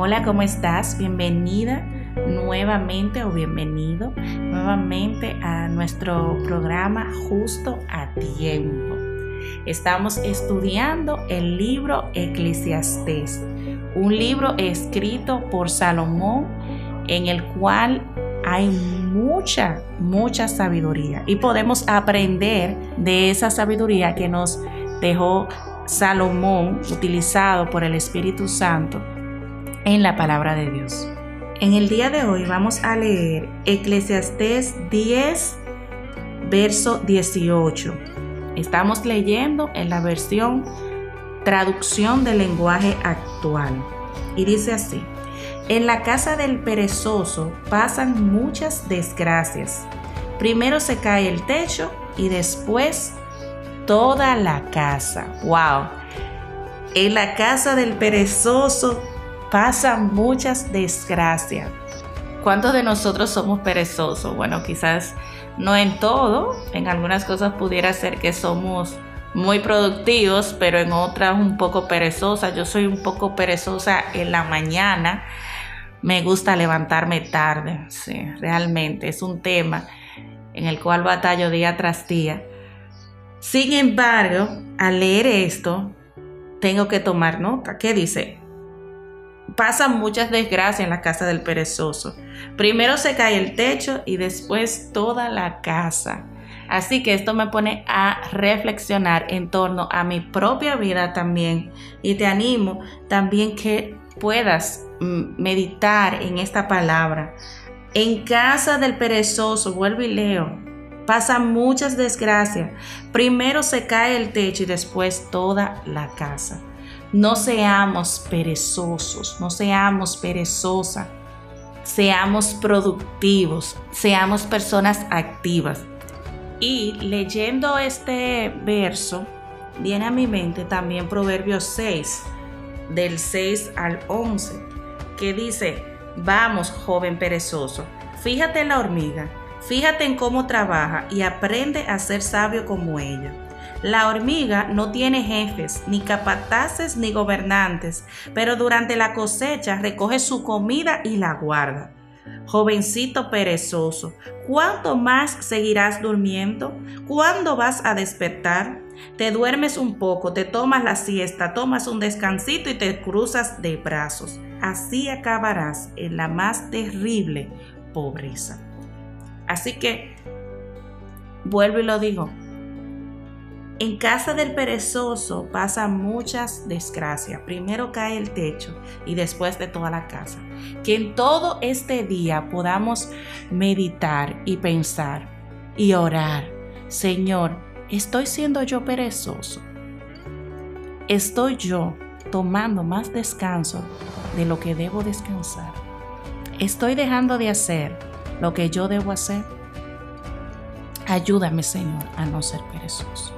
Hola, ¿cómo estás? Bienvenida nuevamente o bienvenido nuevamente a nuestro programa Justo a Tiempo. Estamos estudiando el libro Eclesiastés, un libro escrito por Salomón en el cual hay mucha, mucha sabiduría y podemos aprender de esa sabiduría que nos dejó Salomón utilizado por el Espíritu Santo en la palabra de Dios. En el día de hoy vamos a leer Eclesiastés 10, verso 18. Estamos leyendo en la versión traducción del lenguaje actual. Y dice así, en la casa del perezoso pasan muchas desgracias. Primero se cae el techo y después toda la casa. ¡Wow! En la casa del perezoso pasan muchas desgracias. ¿Cuántos de nosotros somos perezosos? Bueno, quizás no en todo, en algunas cosas pudiera ser que somos muy productivos, pero en otras un poco perezosas. Yo soy un poco perezosa en la mañana. Me gusta levantarme tarde, sí, realmente es un tema en el cual batallo día tras día. Sin embargo, al leer esto, tengo que tomar nota. ¿Qué dice? Pasan muchas desgracias en la casa del perezoso. Primero se cae el techo y después toda la casa. Así que esto me pone a reflexionar en torno a mi propia vida también. Y te animo también que puedas mm, meditar en esta palabra. En casa del perezoso, vuelvo y leo, pasan muchas desgracias. Primero se cae el techo y después toda la casa. No seamos perezosos, no seamos perezosas, seamos productivos, seamos personas activas. Y leyendo este verso, viene a mi mente también Proverbios 6, del 6 al 11, que dice, vamos, joven perezoso, fíjate en la hormiga, fíjate en cómo trabaja y aprende a ser sabio como ella la hormiga no tiene jefes, ni capataces, ni gobernantes, pero durante la cosecha recoge su comida y la guarda. Jovencito perezoso, ¿cuánto más seguirás durmiendo? ¿Cuándo vas a despertar? Te duermes un poco, te tomas la siesta, tomas un descansito y te cruzas de brazos. Así acabarás en la más terrible pobreza. Así que, vuelvo y lo digo, en casa del perezoso pasan muchas desgracias. Primero cae el techo y después de toda la casa. Que en todo este día podamos meditar y pensar y orar. Señor, ¿estoy siendo yo perezoso? ¿Estoy yo tomando más descanso de lo que debo descansar? ¿Estoy dejando de hacer lo que yo debo hacer? Ayúdame, Señor, a no ser perezoso.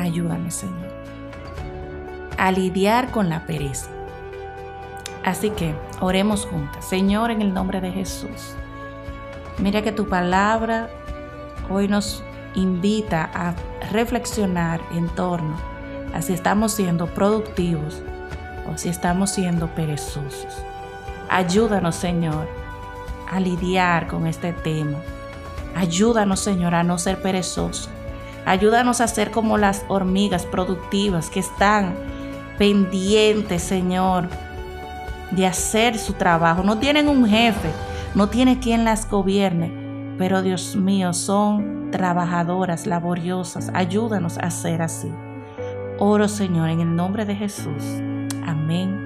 Ayúdame, Señor, a lidiar con la pereza. Así que oremos juntas. Señor, en el nombre de Jesús. Mira que tu palabra hoy nos invita a reflexionar en torno a si estamos siendo productivos o si estamos siendo perezosos. Ayúdanos, Señor, a lidiar con este tema. Ayúdanos, Señor, a no ser perezosos Ayúdanos a ser como las hormigas productivas que están pendientes, Señor, de hacer su trabajo. No tienen un jefe, no tiene quien las gobierne, pero Dios mío, son trabajadoras, laboriosas. Ayúdanos a ser así. Oro, Señor, en el nombre de Jesús. Amén